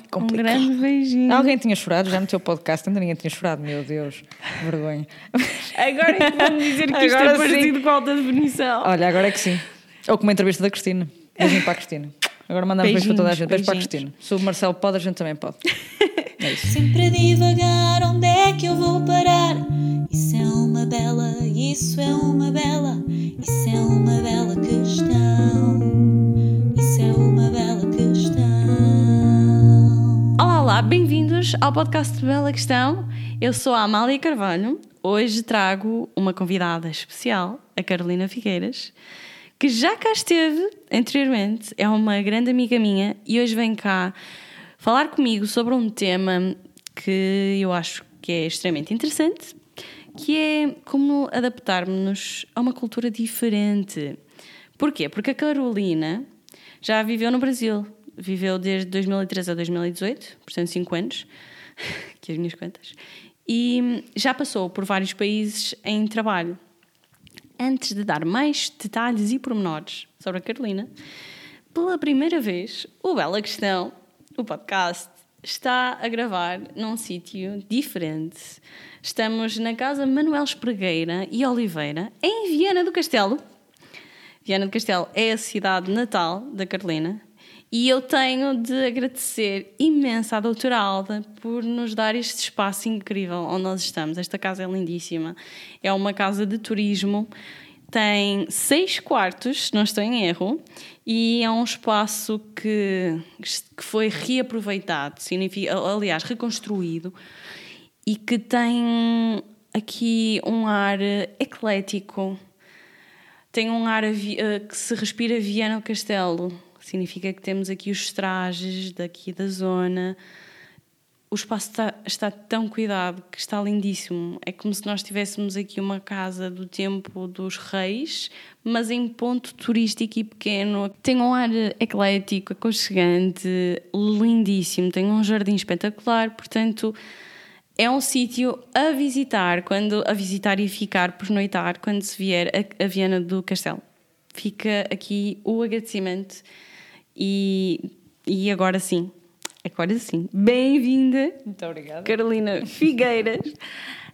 Ai, que complicado. Um grande beijinho. Alguém tinha chorado já no teu podcast, ainda ninguém tinha chorado, meu Deus, vergonha. Agora é que vamos dizer que isto Agora é parecido com a alta definição. Olha, agora é que sim. Ou como a entrevista da Cristina. Beijinho para a Cristina. Agora mandamos beijo para toda a gente. Beijo para a Beijinhos, Cristina. Se o Marcelo pode, a gente também pode. É isso. Sempre a divagar, onde é que eu vou parar? Isso é uma bela, isso é uma bela, bem-vindos ao podcast de Bela Questão. Eu sou a Amália Carvalho. Hoje trago uma convidada especial, a Carolina Figueiras, que já cá esteve anteriormente, é uma grande amiga minha e hoje vem cá falar comigo sobre um tema que eu acho que é extremamente interessante, que é como adaptarmos-nos a uma cultura diferente. Porquê? Porque a Carolina já viveu no Brasil. Viveu desde 2013 a 2018, portanto 5 anos, que as minhas contas, e já passou por vários países em trabalho. Antes de dar mais detalhes e pormenores sobre a Carolina, pela primeira vez, o Bela Questão, o podcast, está a gravar num sítio diferente. Estamos na casa Manuel Espregueira e Oliveira, em Viana do Castelo. Viana do Castelo é a cidade natal da Carolina. E eu tenho de agradecer imenso à doutora Alda por nos dar este espaço incrível onde nós estamos. Esta casa é lindíssima. É uma casa de turismo. Tem seis quartos, se não estou em erro, e é um espaço que, que foi reaproveitado, significa, aliás, reconstruído, e que tem aqui um ar eclético, tem um ar eh, que se respira Viana Castelo. Significa que temos aqui os trajes daqui da zona. O espaço está, está tão cuidado que está lindíssimo. É como se nós tivéssemos aqui uma casa do tempo dos reis, mas em ponto turístico e pequeno. Tem um ar eclético, aconchegante, lindíssimo. Tem um jardim espetacular, portanto é um sítio a visitar quando a visitar e ficar por noitar quando se vier a, a Viana do Castelo. Fica aqui o agradecimento e, e agora sim, agora sim, bem-vinda Muito obrigada. Carolina Figueiras.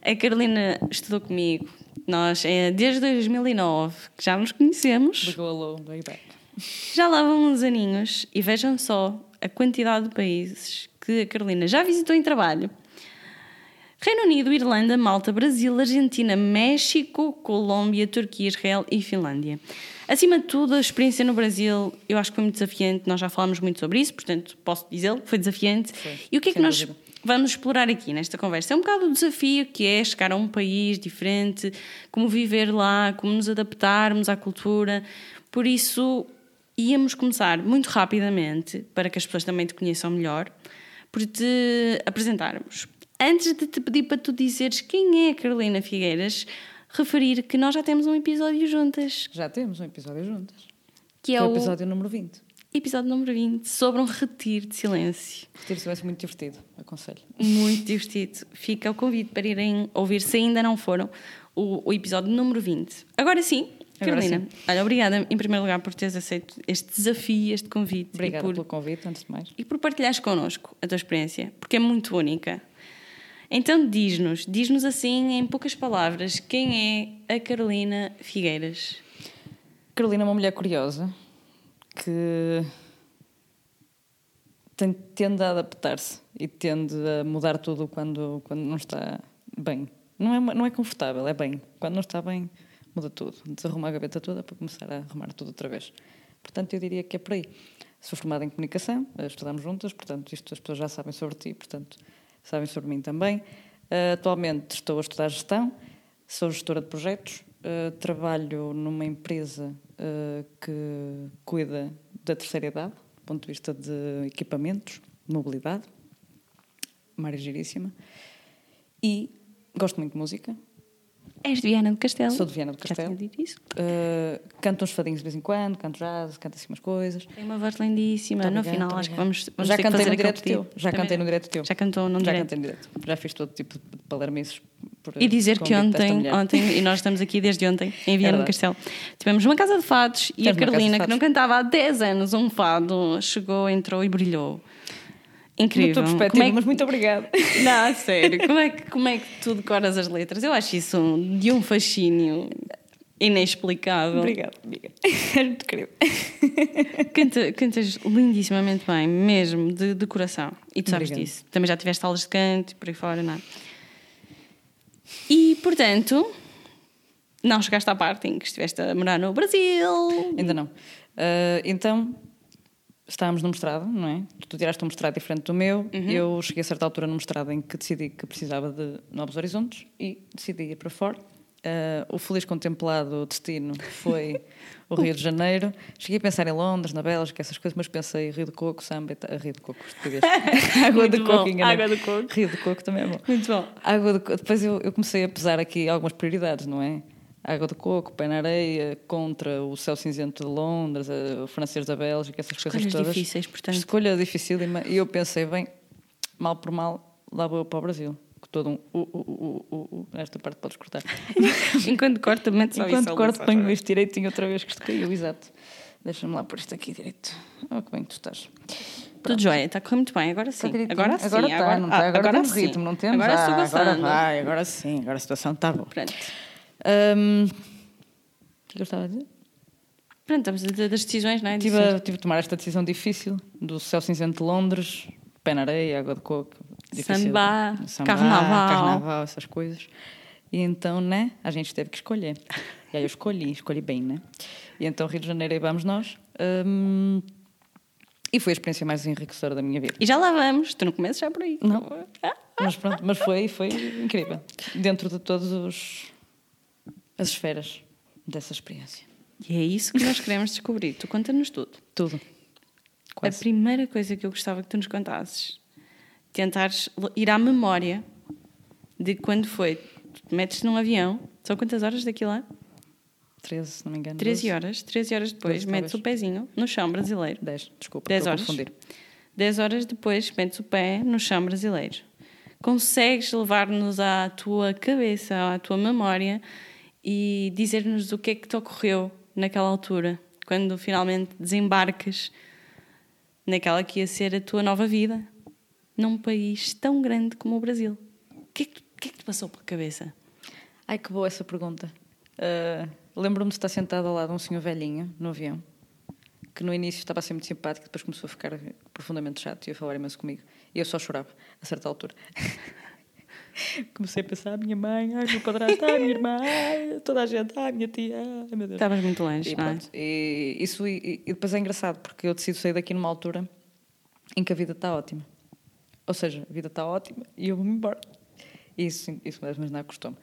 A Carolina estudou comigo. Nós, é, desde 2009, que já nos conhecemos, alô, way back. já lá vão uns aninhos e vejam só a quantidade de países que a Carolina já visitou em trabalho. Reino Unido, Irlanda, Malta, Brasil, Argentina, México, Colômbia, Turquia, Israel e Finlândia. Acima de tudo, a experiência no Brasil eu acho que foi muito desafiante, nós já falámos muito sobre isso, portanto posso dizê-lo, foi desafiante. e o que é que nós dúvida. vamos explorar aqui nesta conversa? É um bocado o desafio que é chegar a um país diferente, como viver lá, como nos adaptarmos à cultura. Por isso, íamos começar muito rapidamente, para que as pessoas também te conheçam melhor, por te apresentarmos. Antes de te pedir para tu dizeres quem é a Carolina Figueiras, referir que nós já temos um episódio juntas, Já temos um episódio juntas. que é Foi o o episódio número 20. episódio número 20, sobre um retiro de silêncio. Retiro silêncio muito divertido, aconselho. Muito divertido. Fica o convite para irem ouvir, se ainda não foram, o, o episódio número 20. Agora sim, Agora Carolina, olha, obrigada em primeiro lugar por teres aceito este desafio, este convite Obrigada por, pelo convite, antes de mais. e por partilhares connosco a tua experiência, porque é muito única. Então diz-nos, diz-nos assim em poucas palavras, quem é a Carolina Figueiras? Carolina é uma mulher curiosa que tem, tende a adaptar-se e tende a mudar tudo quando, quando não está bem. Não é, não é confortável, é bem. Quando não está bem, muda tudo. Desarruma a gaveta toda para começar a arrumar tudo outra vez. Portanto, eu diria que é por aí. Sou formada em comunicação, estudamos juntas, portanto, isto as pessoas já sabem sobre ti, portanto, sabem sobre mim também. Eh, atualmente estou a estudar gestão, sou gestora de projetos, eh, trabalho numa empresa eh, que cuida da terceira idade, do ponto de vista de equipamentos, de mobilidade, uma área giríssima, e gosto muito de música, És de Viana do Castelo? Sou de Viana do Já Castelo. tinha dito isso. eh, canto uns fadinhos de vez em quando, canto jazz, canto assim umas coisas. Tem uma voz lindíssima. Muito no final, acho que vamos, vamos já ter que cantei fazer no direto teu. Já Também. cantei no direto teu. Já cantou num Já direto. cantei no direto. Já fiz todo tipo de palermices. E dizer que ontem, ontem, e nós estamos aqui desde ontem, em Viana do verdade. Castelo, tivemos uma casa de fados e Temos a Carolina, que não cantava há 10 anos um fado, chegou, entrou e brilhou. Incrível. Na tua perspectiva, é que- mas muito obrigada. Não, sério. Como é, que, como é que tu decoras as letras? Eu acho isso um- de um fascínio inexplicável. Obrigada, amiga. És muito querida. Canta, cantas lindissimamente bem, mesmo, de, de coração. E tu sabes disso. Também já tiveste aulas de canto e por aí fora, não é? E, portanto, não chegaste à parte em que estiveste a morar no Brasil. Ainda não. Ah, então, estávamos no mestrado, não é? Tu tiraste um mestrado diferente do meu. Eu cheguei a certa altura no mestrado em que decidi que precisava de novos horizontes e decidi ir para fora. Ah, o feliz contemplado destino foi o Rio de Janeiro. Cheguei a pensar em Londres, na Bélgica, essas coisas, mas pensei Rio de Coco, samba, ta- Rio de Coco, estupidez. Água de coco, enganei. Água de coco. Rio de Coco também é bom. Muito bom. Água de coco. Depois eu, eu comecei a pesar aqui algumas prioridades, não é? Água de coco, pé na areia, contra o céu cinzento de Londres, o francês da Bélgica, essas Escolhas coisas todas. difíceis, portanto. Escolha difícil e eu pensei, bem, mal por mal, lá vou eu para o Brasil. Com todo um uh, uh, uh, uh, uh, esta parte podes cortar. Enquanto corta, mete só Enquanto corto, ponho isto direitinho outra vez que isto caiu, exato. Deixa-me lá pôr isto aqui direito. Oh, que bem que tu estás. Tudo jóia, está a correr muito bem, agora sim. Está direitinho? Agora sim. Agora está, não está? ah, Agora, temos sim. ritmo, não temos? Agora estou Ah, agora gostando. vai, agora sim, agora a situação está boa. Pronto. Hum, o que eu estava a dizer? Pronto, estamos a dizer das decisões, não é? Tive a, tive a tomar esta decisão difícil do céu cinzento de Londres, pé na areia, água de coco. difícil. Samba, carnaval. carnaval, essas coisas. E então, né, a gente teve que escolher. E aí eu escolhi, escolhi bem, né? E então Rio de Janeiro aí vamos nós. Hum, e foi a experiência mais enriquecedora da minha vida. E já lá vamos, tu não começas já por aí. Não. Ah, Mas pronto, mas foi, foi incrível. Dentro de todas os as esferas dessa experiência. E é isso que nós queremos descobrir. Tu conta-nos tudo. Tudo. A Quase. primeira coisa que eu gostava que tu nos contasses, tentares ir à memória de quando foi. Tu metes num avião, são quantas horas daqui lá? 13, se não me engano. 13 12. horas. 13 horas depois, 12, metes o talvez. pezinho no chão brasileiro. 10, desculpa. 10 estou a horas. confundir. 10 horas depois, metes o pé no chão brasileiro. Consegues levar-nos à tua cabeça, à tua memória e dizer-nos o que é que te ocorreu naquela altura, quando finalmente desembarcas naquela que ia ser a tua nova vida, num país tão grande como o Brasil. O que é que, que, é que te passou pela cabeça? Ai, que boa essa pergunta. Ah, Lembro-me de estar sentado ao lado de um senhor velhinho no avião, que no início estava a ser muito simpático, depois começou a ficar profundamente chato e a falar imenso comigo. E eu só chorava, a certa altura. Comecei a pensar, a minha mãe, ai, meu padrasto, ai, minha irmã, ai, toda a gente, ai, minha tia, ai, meu Deus. Estavas muito longe, E, não é? e isso, e, e depois é engraçado, porque eu decido sair daqui numa altura em que a vida está ótima. Ou seja, a vida está ótima e eu vou-me embora. Isso, isso mesmo não costume.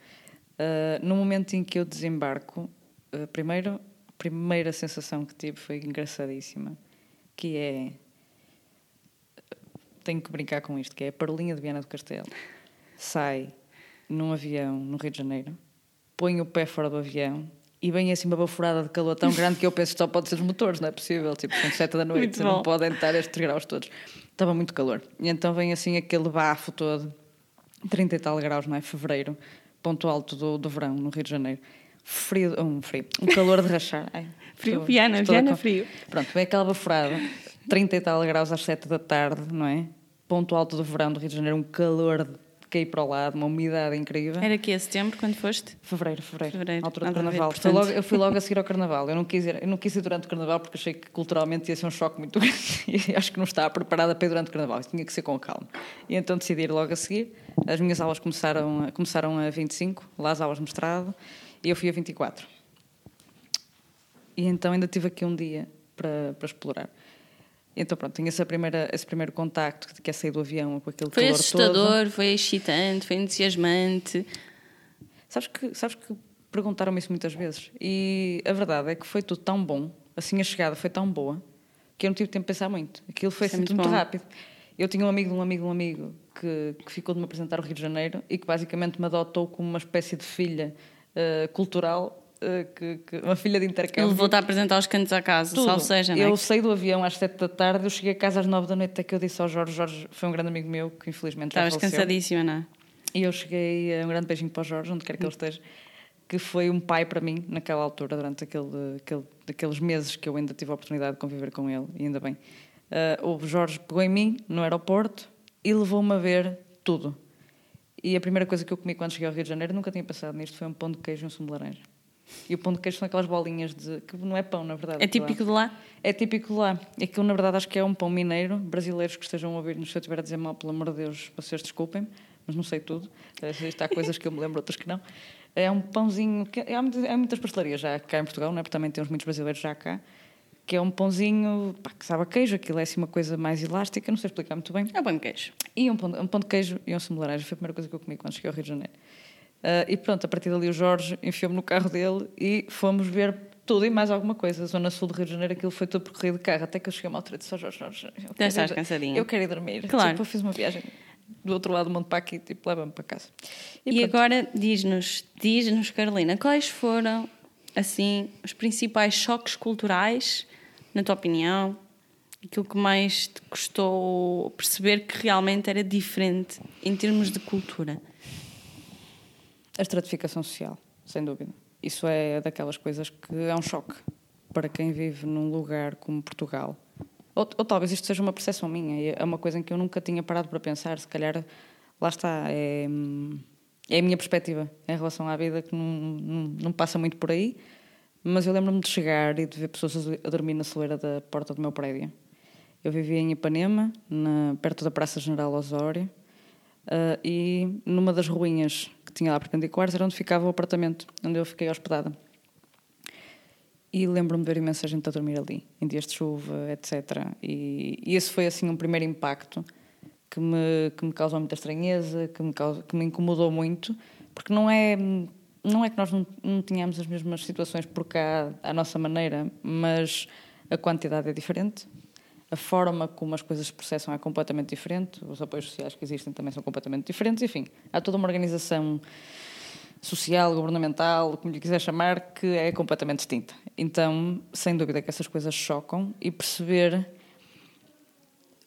Uh, no momento em que eu desembarco, uh, primeiro, a primeira sensação que tive foi engraçadíssima, que é... Tenho que brincar com isto, que é a parolinha de Viana do Castelo. Sai num avião no Rio de Janeiro, põe o pé fora do avião e vem assim uma baforada de calor tão grande que eu penso que só pode ser os motores, não é possível? Tipo, são sete da noite, não podem estar estes graus todos. Estava muito calor. E então vem assim aquele bafo todo, 30 e tal graus, não é? Fevereiro, ponto alto do, do verão, no Rio de Janeiro. Frio, um frio, um calor de rachar. Ai, Frio, estou- Viana, estou Viana con- frio. Pronto, vem aquela baforada, 30 e tal graus às 7 da tarde, não é? Ponto alto do verão do Rio de Janeiro, um calor de cair para o lado, uma umidade incrível. Era que é setembro, quando foste? Fevereiro, fevereiro, Fevereiro, altura do ver, carnaval. Foi portanto. eu fui logo a seguir ao carnaval. Eu não, quis ir, eu não quis ir durante o carnaval porque achei que culturalmente ia ser um choque muito grande e acho que não estava preparada para ir durante o carnaval. Tinha que ser com calma. E então decidi ir logo a seguir. As minhas aulas começaram, a- começaram a 25, lá as aulas de mestrado, e eu fui a 24. E então ainda tive aqui um dia para, para explorar. Então pronto, tinha essa primeira, esse primeiro contacto que é sair do avião com aquele Foi calor todo. assustador, foi excitante, foi entusiasmante. Sabes que, sabes que perguntaram-me isso muitas vezes e a verdade é que foi tudo tão bom, assim a chegada foi tão boa, que eu não tive tempo de pensar muito. Aquilo foi é assim, muito muito rápido. Eu tinha um amigo de um amigo de um amigo que, que ficou de me apresentar ao Rio de Janeiro e que basicamente me adotou como uma espécie de filha eh, cultural, que, que- uma filha de Ele intercâmbio. levou-te a apresentar os cantos à casa, Tudo. salvo seja, é? Eu saí do avião às sete da tarde, eu cheguei a casa às nove da noite, até que eu disse ao Jorge, Jorge foi um grande amigo meu, que infelizmente já Estavas faleceu. cansadíssima, não é? E eu cheguei a um grande beijinho para o Jorge, onde quer que ele esteja, que foi um pai para mim naquela altura, durante aquele, aquele, aqueles meses que eu ainda tive a oportunidade de conviver com ele, e ainda bem. Ah, o Jorge pegou em mim no aeroporto e levou-me a ver tudo. E a primeira coisa que eu comi quando cheguei ao Rio de Janeiro, nunca tinha pensado nisto, foi um pão de queijo e um sumo de laranja. E o pão de queijo são aquelas bolinhas de. que não é pão, na verdade. É típico de lá? É típico de lá. Aquilo, na verdade, acho que é um pão mineiro. Brasileiros que estejam a ouvir-nos, se eu estiver a dizer mal, pelo amor de Deus, vocês desculpem, mas não sei tudo. Há coisas que eu me lembro, outras que não. É um pãozinho. Que, há, muitas, há muitas pastelarias já cá em Portugal, não é? porque também temos muitos brasileiros já cá. Que é um pãozinho pá, que sabe a queijo, aquilo é assim uma coisa mais elástica, não sei explicar muito bem. É pão de queijo. E um pão, um pão de queijo e um sumo de laranja. Foi a primeira coisa que eu comi quando cheguei ao Rio de Janeiro. Uh, e pronto, a partir dali o Jorge enfiou-me no carro dele e fomos ver tudo e mais alguma coisa. Zona Sul do Rio de Janeiro, aquilo foi tudo percorrido de carro. Até que eu cheguei a uma altura e disse ao Jorge, Jorge, eu quero estás ir- cansadinha. Eu quero ir dormir. Claro. Tipo, eu fiz uma viagem do outro lado do mundo para aqui, tipo, leva-me para casa. E, pronto. agora diz-nos, diz-nos, Carolina, quais foram, assim, os principais choques culturais, na tua opinião? Aquilo que mais te custou perceber que realmente era diferente em termos de cultura? A estratificação social, sem dúvida. Isso é daquelas coisas que é um choque para quem vive num lugar como Portugal. Ou, ou talvez isto seja uma percepção minha, é uma coisa em que eu nunca tinha parado para pensar. Se calhar, lá está, é, é a minha perspectiva em relação à vida que não, não, não passa muito por aí. Mas eu lembro-me de chegar e de ver pessoas a dormir na soleira da porta do meu prédio. Eu vivia em Ipanema, na- perto da Praça General Osório, ah, e numa das ruínas tinha lá perpendiculares era onde ficava o apartamento, onde eu fiquei hospedada. E lembro-me de ver imensa gente a dormir ali, em dias de chuva, etc. E, e esse foi assim um primeiro impacto que me, que me causou muita estranheza, que me, causou, que me incomodou muito, porque não é, não é que nós não, não tínhamos as mesmas situações por cá à nossa maneira, mas a quantidade é diferente, a forma como as coisas se processam é completamente diferente, os apoios sociais que existem também são completamente diferentes, enfim, há toda uma organização social, governamental, como lhe quiser chamar, que é completamente distinta. Então, sem dúvida que essas coisas chocam e perceber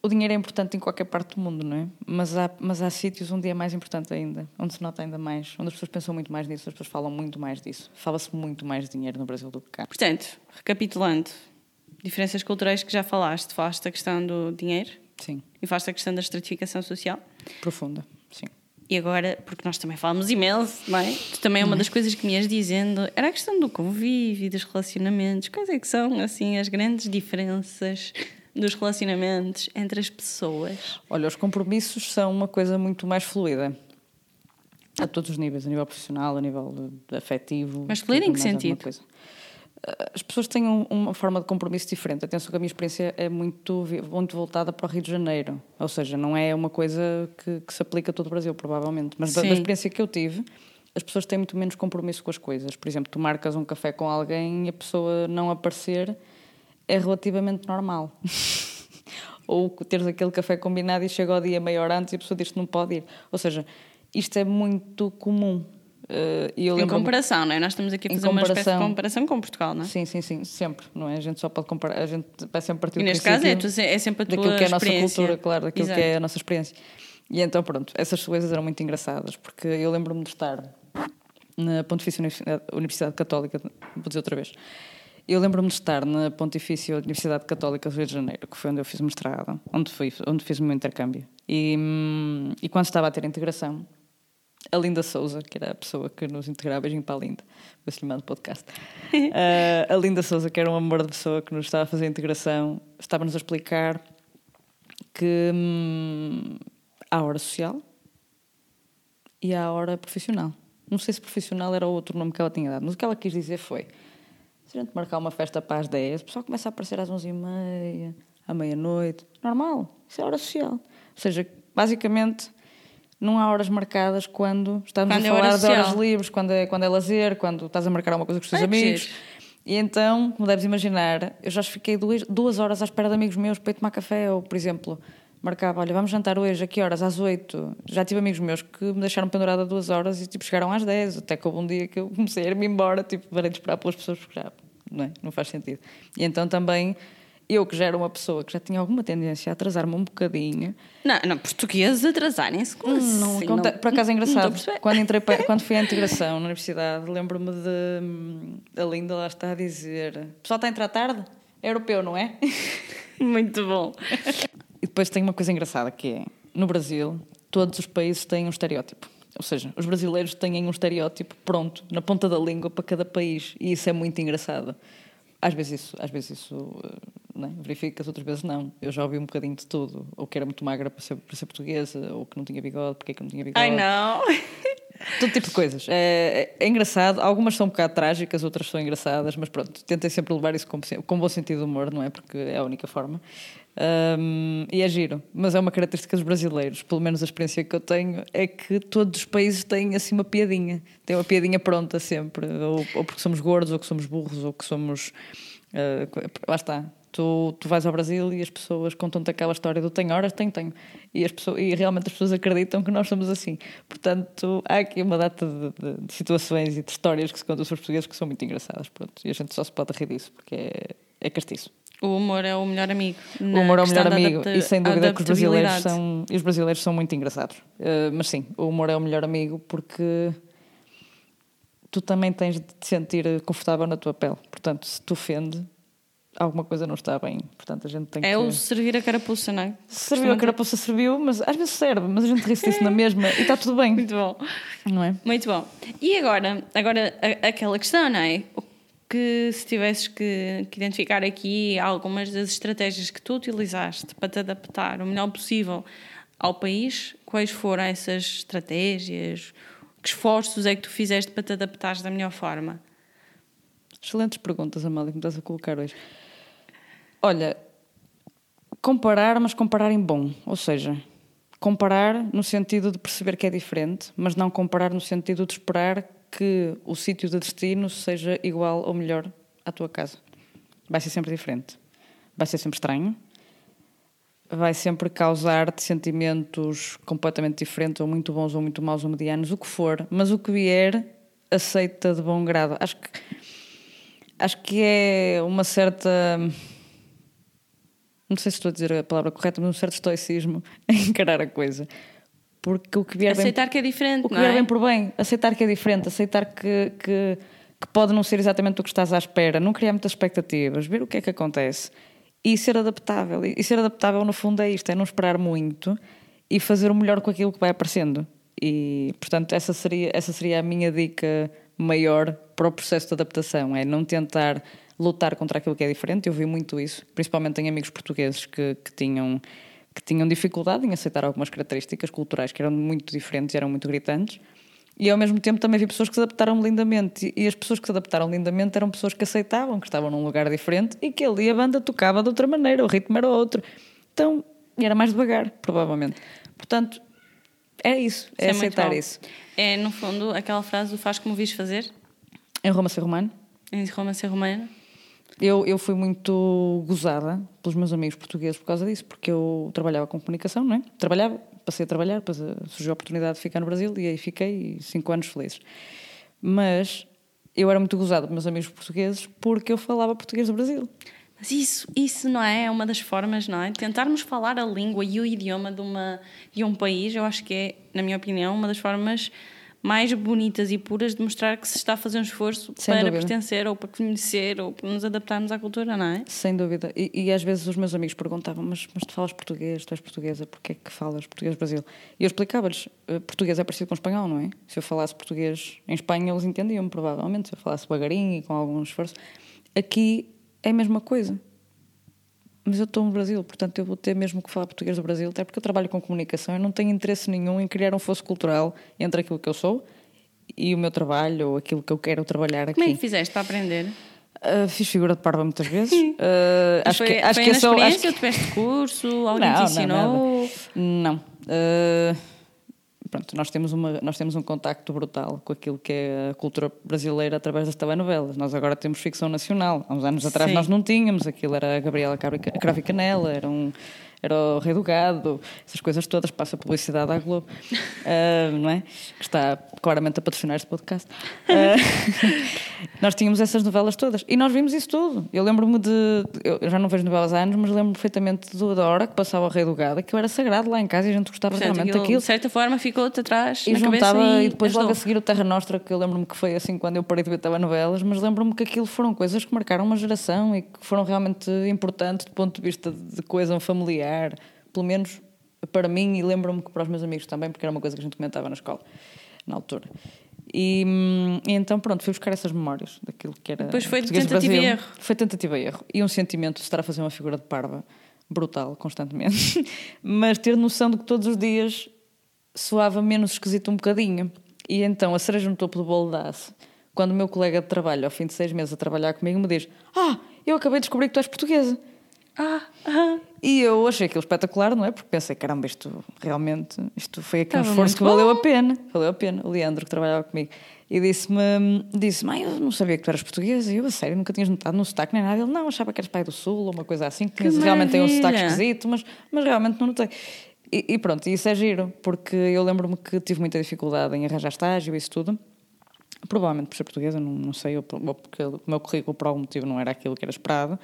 o dinheiro é importante em qualquer parte do mundo, não é? Mas há, mas há sítios onde é mais importante ainda, onde se nota ainda mais, onde as pessoas pensam muito mais nisso, as pessoas falam muito mais disso. Fala-se muito mais de dinheiro no Brasil do que cá. Portanto, recapitulando, diferenças culturais que já falaste, falaste da questão do dinheiro Sim, e falaste da questão da estratificação social. profunda, sim. E agora, porque nós também falamos imenso, não é? Tu também é uma das coisas que me ias dizendo, era a questão do convívio, dos relacionamentos. Quais é que são, assim, as grandes diferenças dos relacionamentos entre as pessoas? Olha, os compromissos são uma coisa muito mais fluida. A todos os níveis, a nível profissional, a nível afetivo. Mas fluida em que sentido? coisa. Ah, As pessoas têm um- uma forma de compromisso diferente. Atenção que a minha experiência é muito, muito voltada para o Rio de Janeiro. Ou seja, não é uma coisa que, que se aplica a todo o Brasil, provavelmente. Mas da, da experiência que eu tive, as pessoas têm muito menos compromisso com as coisas. Por exemplo, tu marcas um café com alguém e a pessoa não aparecer é relativamente normal. Ou teres aquele café combinado e chega ao dia meia hora antes e a pessoa diz que não pode ir. Ou seja, isto é muito comum. E eu Em comparação, não é? Nós estamos aqui a fazer uma espécie de comparação. com Portugal, não é? Sim, sim, sim, sempre, não é? A gente só pode comparar, a gente vai sempre partir E do neste caso é, tu- é sempre a tua daquilo que é a nossa cultura, claro, daquilo Exato. que é a nossa experiência. E então, pronto, essas coisas eram muito engraçadas, porque eu lembro-me de estar na Pontifícia Universidade, Católica, vou dizer outra vez, eu lembro-me de estar na Pontifícia Universidade Católica do Rio de Janeiro, que foi onde eu fiz mestrado, onde, fui, onde fiz o meu intercâmbio. E, hum, e quando estava a ter integração, a Linda Souza, que era a pessoa que nos integrava, beijinho para a Linda, vou se lhe mando podcast. Eh, a Linda Souza, que era um amor de pessoa que nos estava a fazer a integração, estava-nos a explicar que hum, há hora social e há a hora profissional. Não sei se profissional era outro nome que ela tinha dado, mas o que ela quis dizer foi: se a gente marcar uma festa para as 10, o pessoal começa a aparecer às 11h30, à meia-noite. Normal, isso é hora social. Ou seja, basicamente, não há horas marcadas quando estamos Quando é a hora falar de horas livres, quando é, quando é lazer, quando estás a marcar alguma coisa com os teus que amigos. E então, como deves imaginar, eu já fiquei duas, duas horas à espera de amigos meus para ir tomar café, ou, por exemplo, marcava, olha, vamos jantar hoje, a que horas? Às oito. Já tive amigos meus que me deixaram pendurada duas horas e, tipo, chegaram às dez. Até que houve um dia que eu comecei a ir-me embora, tipo, parei de esperar pelas pessoas, porque já, não, é? não faz sentido. E então também, eu que já era uma pessoa que já tinha alguma tendência a atrasar-me um bocadinho, Não, não, portugueses atrasarem-se com não, assim, não- por acaso é engraçado. Quando, entrei, pa- quando fui à integração na universidade, lembro-me de. hum, A Linda lá está a dizer: o pessoal está a entrar tarde? É europeu, não é? Muito bom. E depois tem uma coisa engraçada que é, no Brasil, todos os países têm um estereótipo. Ou seja, os brasileiros têm um estereótipo pronto, na ponta da língua para cada país. E isso é muito engraçado. Às vezes isso, às vezes isso é? verifica-se, outras vezes não. Eu já ouvi um bocadinho de tudo. Ou que era muito magra para ser, para ser portuguesa, ou que não tinha bigode, porque é que não tinha bigode. Ai não! Todo tipo de coisas. É, é engraçado. Algumas são um bocado trágicas, outras são engraçadas, mas pronto, tentem sempre levar isso com, com bom sentido de humor, não é? Porque é a única forma. Um, e é giro, mas é uma característica dos brasileiros, pelo menos a experiência que eu tenho é que todos os países têm assim uma piadinha, têm uma piadinha pronta sempre, ou, ou porque somos gordos, ou que somos burros, ou que somos. Uh, lá está. Tu, tu vais ao Brasil e as pessoas contam-te aquela história do tenho horas, tenho, tenho. E, as pessoas, e realmente as pessoas acreditam que nós somos assim. Portanto, há aqui uma data de, de, de situações e de histórias que se contam sobre os portugueses que são muito engraçadas. Pronto, e a gente só se pode rir disso, porque é, é castiço. O humor é o melhor amigo. O humor é o melhor amigo e sem dúvida que os brasileiros são, os brasileiros são muito engraçados. Uh, mas sim, o humor é o melhor amigo porque tu também tens de te sentir confortável na tua pele. Portanto, se te ofende, alguma coisa não está bem. Portanto, a gente tem é que... o servir a carapuça, não é? Serviu a carapuça, serviu, mas às vezes serve, mas a gente ri disso na mesma e está tudo bem. Muito bom. Não é? Muito bom. E agora, agora aquela questão, não é? que se tivesses que, que, identificar aqui algumas das estratégias que tu utilizaste para te adaptar o melhor possível ao país, quais foram essas estratégias? Que esforços é que tu fizeste para te adaptares da melhor forma? Excelentes perguntas, Amália, que me estás a colocar hoje. Olha, comparar, mas comparar em bom. Ou seja, comparar no sentido de perceber que é diferente, mas não comparar no sentido de esperar que o sítio de destino seja igual ou melhor à tua casa. Vai ser sempre diferente. Vai ser sempre estranho. Vai sempre causar-te sentimentos completamente diferentes, ou muito bons, ou muito maus, ou medianos, o que for. Mas o que vier, aceita de bom grado. Acho que, acho que é uma certa. Não sei se estou a dizer a palavra correta, mas um certo estoicismo em encarar a coisa. Porque o que vier aceitar bem, que é diferente o que vier é? bem por bem aceitar que é diferente aceitar que, que, que, pode não ser exatamente o que estás à espera não criar muitas expectativas ver o que é que acontece. E ser adaptável e ser adaptável no fundo é isto é não esperar muito e fazer o melhor com aquilo que vai aparecendo. E portanto essa seria essa seria a minha dica maior para o processo de adaptação é não tentar lutar contra aquilo que é diferente eu vi muito isso principalmente em amigos portugueses que, que tinham que tinham dificuldade em aceitar algumas características culturais que eram muito diferentes, eram muito gritantes. E ao mesmo tempo também vi pessoas que se adaptaram lindamente. E as pessoas que se adaptaram lindamente eram pessoas que aceitavam, que estavam num lugar diferente e que ali a banda tocava de outra maneira, o ritmo era outro. Então, era mais devagar, provavelmente. Portanto, é isso, é, é aceitar isso. É, no fundo, aquela frase do faz como vis fazer? Em Roma ser romano? Em Roma ser romano? Eu, eu fui muito gozada pelos meus amigos portugueses por causa disso, porque eu trabalhava com comunicação, não é? Trabalhava, passei a trabalhar, depois eh, surgiu a oportunidade de ficar no Brasil e aí fiquei cinco anos felizes. Mas eu era muito gozada pelos meus amigos portugueses porque eu falava português do Brasil. Mas isso, isso não é uma das formas, não é? Tentarmos falar a língua e o idioma de, uma, de um país, eu acho que é, na minha opinião, uma das formas mais bonitas e puras de mostrar que se está a fazer um esforço Sem para dúvida. pertencer ou para conhecer ou para nos adaptarmos à cultura, não é? Sem dúvida. E, e às vezes os meus amigos perguntavam: Mas, mas tu falas português, tu és portuguesa, porquê é que falas português Brasil? E eu explicava-lhes: eh, português é parecido com espanhol, não é? Se eu falasse português em Espanha, eles entendiam, provavelmente. Se eu falasse devagarinho e com algum esforço. Aqui é a mesma coisa. Mas eu estou no Brasil, portanto eu vou ter mesmo que falar português do Brasil, até porque eu trabalho com comunicação, eu não tenho interesse nenhum em criar um fosso cultural entre aquilo que eu sou e o meu trabalho ou aquilo que eu quero trabalhar aqui. Como é que fizeste para aprender? Uh, fiz figura de parva muitas vezes. Uh, acho foi, que, acho foi que na é só. Acho experiência ou tiveste curso? Alguém não, te não, ensinou? nada. Não. Uh, pronto, nós temos, uma, nós temos um contacto brutal com aquilo que é a cultura brasileira através das telenovelas. Nós agora temos ficção nacional. Há uns anos atrás Sim. nós não tínhamos. Aquilo era a Gabriela Cravo e Canela, era um, era o Rei do Gado, essas coisas todas, passa publicidade à Globo, uh, não é? Que está claramente a patrocinar este podcast. Uh, nós tínhamos essas novelas todas e nós vimos isso tudo. Eu lembro-me de. Eu já não vejo novelas há anos, mas lembro-me perfeitamente do, da hora que passava o Rei do Gado, que era sagrado lá em casa e a gente gostava Portanto, realmente aquilo, daquilo. De certa forma ficou-te atrás E na juntava, cabeça e depois logo a ajudou. seguir o Terra Nostra, que eu lembro-me que foi assim quando eu parei de ver telenovelas, mas lembro-me que aquilo foram coisas que marcaram uma geração e que foram realmente importantes do ponto de vista de coesão familiar, pelo menos para mim, e lembro-me que para os meus amigos também, porque era uma coisa que a gente comentava na escola, na altura. E, hum, e então, pronto, fui buscar essas memórias daquilo que era. Depois foi tentativa e erro. Foi tentativa e erro. E um sentimento de estar a fazer uma figura de parva brutal, constantemente, mas ter noção de que todos os dias soava menos esquisito um bocadinho. E então a cereja no topo do bolo dá-se quando o meu colega de trabalho, ao fim de seis meses a trabalhar comigo, me diz: Ah, eu acabei de descobrir que tu és portuguesa. Ah, ah. E eu achei aquilo espetacular, não é? Porque pensei, caramba, isto realmente, isto foi aqui um Estava esforço que valeu bom. a pena. Valeu a pena. O Leandro, que trabalhava comigo. E disse-me, disse mãe, eu não sabia que tu eras portuguesa. E eu, a sério, nunca tinhas notado no sotaque nem nada. Ele, não, achava que eras pai do Sul ou uma coisa assim. Que, Que realmente tem um sotaque esquisito, mas, mas realmente não notei. E, e pronto, e isso é giro, porque eu lembro-me que tive muita dificuldade em arranjar estágio e isso tudo. Provavelmente por ser portuguesa, não, não sei, ou porque o meu currículo por algum motivo não era aquilo que era esperado.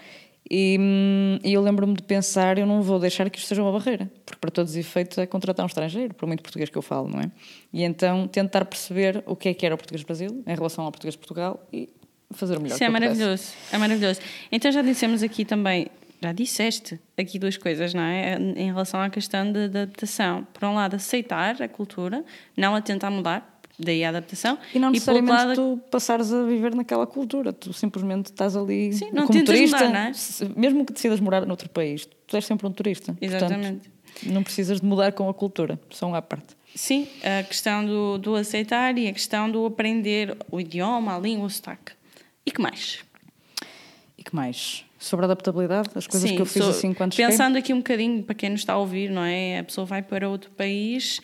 E, hum, e eu lembro-me de pensar, eu não vou deixar que isto seja uma barreira, porque para todos os efeitos é contratar um estrangeiro, por muito português que eu falo, não é? E então tentar perceber o que é que era o português Brasil em relação ao português Portugal e fazer o melhor Isso que é eu pudesse. maravilhoso, é maravilhoso. Então já dissemos aqui também, já disseste aqui duas coisas, não é? Em relação à questão de adaptação. Por um lado, aceitar a cultura, não a tentar mudar, daí a adaptação. E não necessariamente lado, tu passares a viver naquela cultura, tu simplesmente estás ali Sim, não como turista. mudar, não é? Se- Mesmo que decidas morar noutro país, tu és sempre um turista. Exatamente. Portanto, não precisas de mudar com a cultura, um à parte. Sim, a questão do, do aceitar e a questão do aprender o idioma, a língua, o sotaque. E que mais? E que mais? Sobre a adaptabilidade, as coisas Sim, que eu fiz sou- assim quando cheguei. Pensando aqui um bocadinho para quem nos está a ouvir, não é? A pessoa vai para outro país,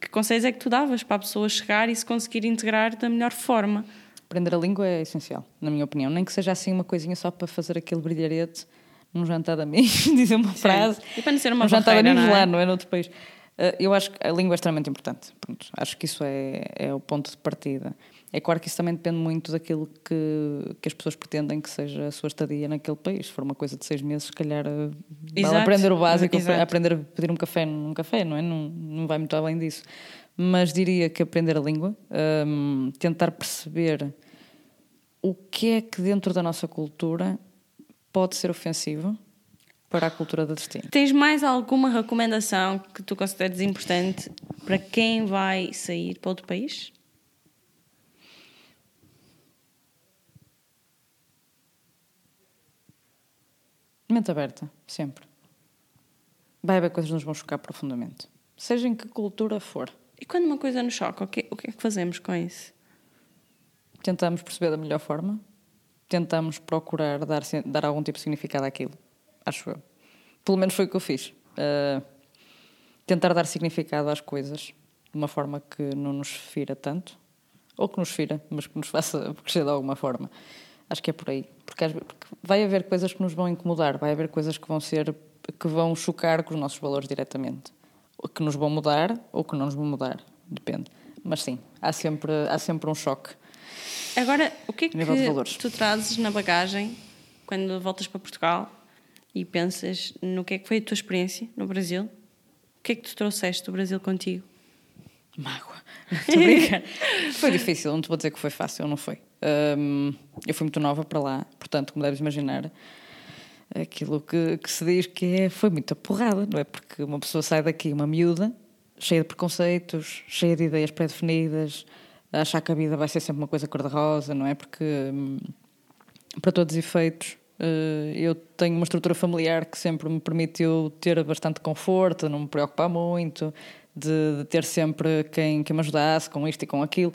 que conselhos é que tu davas para a pessoa chegar e se conseguir integrar da melhor forma? Aprender a língua é essencial, na minha opinião. Nem que seja assim uma coisinha só para fazer aquele brilharete num jantar de amigos, dizer uma frase. E para não ser uma um jantar de amigos não é? lá, não é? Noutro país. Eh, Eu acho que a língua é extremamente importante. Pronto, acho que isso é, é o ponto de partida. É claro que isso também depende muito daquilo que, que as pessoas pretendem que seja a sua estadia naquele país. Se for uma coisa de seis meses, se calhar eh, vale Exato. aprender o básico, Exato. aprender a pedir um café num café, não é? Não, não vai muito além disso. Mas diria que aprender a língua, hum, tentar perceber o que é que dentro da nossa cultura pode ser ofensivo para a cultura da destino. Tens mais alguma recomendação que tu consideres importante para quem vai sair para outro país? Mente aberta, sempre. Vai haver coisas que nos vão chocar profundamente. Seja em que cultura for. E quando uma coisa nos choca, o que, o que é que fazemos com isso? Tentamos perceber da melhor forma. Tentamos procurar dar, dar algum tipo de significado àquilo. Acho eu. Pelo menos foi o que eu fiz. Uh, tentar dar significado às coisas de uma forma que não nos fira tanto. Ou que nos fira, mas que nos faça crescer de alguma forma. Acho que é por aí. Porque, porque vai haver coisas que nos vão incomodar, vai haver coisas que vão ser que vão chocar com os nossos valores diretamente. Que nos vão mudar ou que não nos vão mudar. Depende. Mas sim, há sempre, há sempre um choque. Agora, o que é que tu trazes na bagagem quando voltas para Portugal e pensas no que é que foi a tua experiência no Brasil? O que é que tu trouxeste do Brasil contigo? Mágoa. Estou a foi difícil, não te vou dizer que foi fácil, não foi. Hum, eu fui muito nova para lá, portanto, como deves imaginar, aquilo que, que se diz que é, foi muita porrada, não é? Porque uma pessoa sai daqui, uma miúda, cheia de preconceitos, cheia de ideias pré-definidas, achar que a vida vai ser sempre uma coisa cor-de-rosa, não é? Porque, hum, para todos os efeitos, eh, eu tenho uma estrutura familiar que sempre me permitiu ter bastante conforto, não me preocupar muito, de, de ter sempre quem, quem me ajudasse com isto e com aquilo.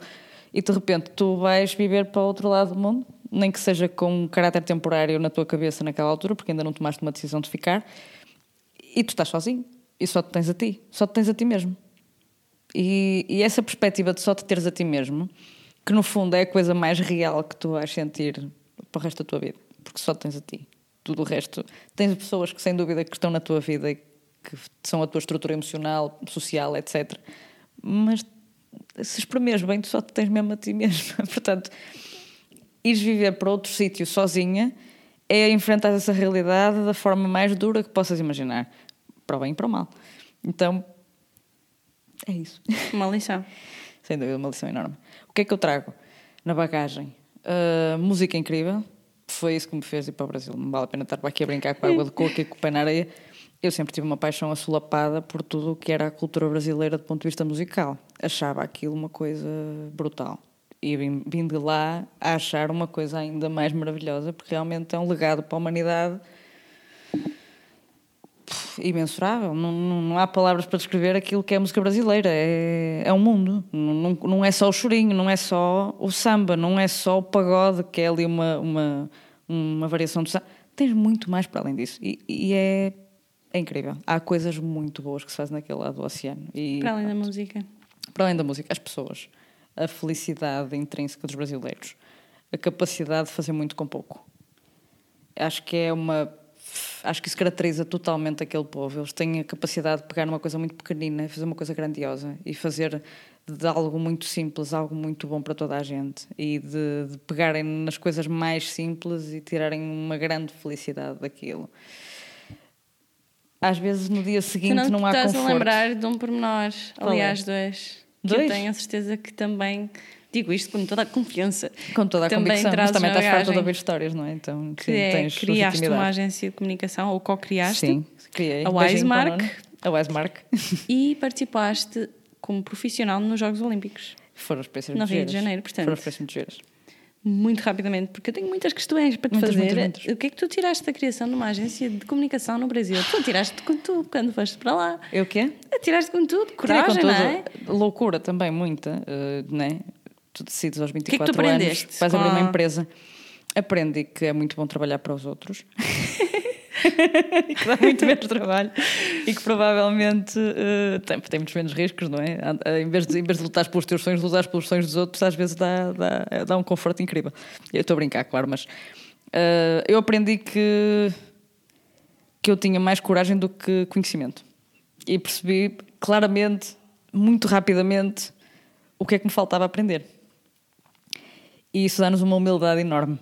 E de repente tu vais viver para o outro lado do mundo, nem que seja com um caráter temporário na tua cabeça naquela altura, porque ainda não tomaste uma decisão de ficar, e tu estás sozinho, e só te tens a ti, só te tens a ti mesmo. E, e essa perspectiva de só te teres a ti mesmo, que no fundo é a coisa mais real que tu vais sentir para o resto da tua vida, porque só te tens a ti. Tudo o resto, tens pessoas que sem dúvida que estão na tua vida e que são a tua estrutura emocional, social, etc. Mas se espremeres bem, tu só te tens mesmo a ti mesmo. Portanto, ires viver para outro sítio sozinha é enfrentar essa realidade da forma mais dura que possas imaginar, para o bem e para o mal. Então, é isso. Uma lição. Sem dúvida, uma lição enorme. O que é que eu trago na bagagem? Uh, música incrível. Foi isso que me fez ir para o Brasil. Não vale a pena estar aqui a brincar com a água de coco e com o pé na areia. Eu sempre tive uma paixão assolapada por tudo o que era a cultura brasileira do ponto de vista musical. Achava aquilo uma coisa brutal. E vim, vim de lá a achar uma coisa ainda mais maravilhosa, porque realmente é um legado para a humanidade imensurável. Não, não, não, há palavras para descrever aquilo que é a música brasileira. É, é um mundo. Não, não, é só o chorinho, não é só o samba, não é só o pagode, que é ali uma, uma, uma variação do samba. Tens muito mais para além disso. E, e é, é, incrível. Há coisas muito boas que se fazem naquele lado do oceano. E, para além da música. Para além da música, as pessoas. A felicidade intrínseca dos brasileiros. A capacidade de fazer muito com pouco. Acho que é uma acho que isso caracteriza totalmente aquele povo. Eles têm a capacidade de pegar numa coisa muito pequenina e fazer uma coisa grandiosa e fazer de algo muito simples algo muito bom para toda a gente e de, de pegarem nas coisas mais simples e tirarem uma grande felicidade daquilo. Às vezes no dia seguinte não, não há estás conforto. a lembrar de um pormenor, aliás, dois. Dois? Eu tenho a certeza que também Digo isto com toda a confiança. Com toda a também convicção, mas também estás farta de ouvir histórias, não é? Então, Que é, tens criaste uma agência de comunicação, ou co-criaste, Sim, criei. A Wisemark. A Wisemark. e participaste como profissional nos Jogos Olímpicos. Foram experiências No Rio de. Janeiro, portanto. Foram experiências muito rapidamente, porque eu tenho muitas questões para te Muitas, fazer. muitas, muitas. O que é que tu tiraste da criação de uma agência de comunicação no Brasil? Tu tiraste com tudo quando foste para lá. Eu o quê? Tiraste com tudo, Tirei coragem, com não é? tudo. Loucura também, muita, eh, né? Tu decides aos que é que 24 tu anos, vais abrir uma empresa. Aprendi que é muito bom trabalhar para os outros. e que dá muito menos trabalho e que provavelmente eh, tem, tem muitos menos riscos, não é? Ah, Em vez de, em vez de lutares pelos teus sonhos, lutares pelos sonhos dos outros, às vezes dá, dá, dá um conforto incrível. Eu estou a brincar, claro, mas eh, eu aprendi que, que eu tinha mais coragem do que conhecimento. E percebi claramente, muito rapidamente, o que é que me faltava aprender. E isso dá-nos uma humildade enorme.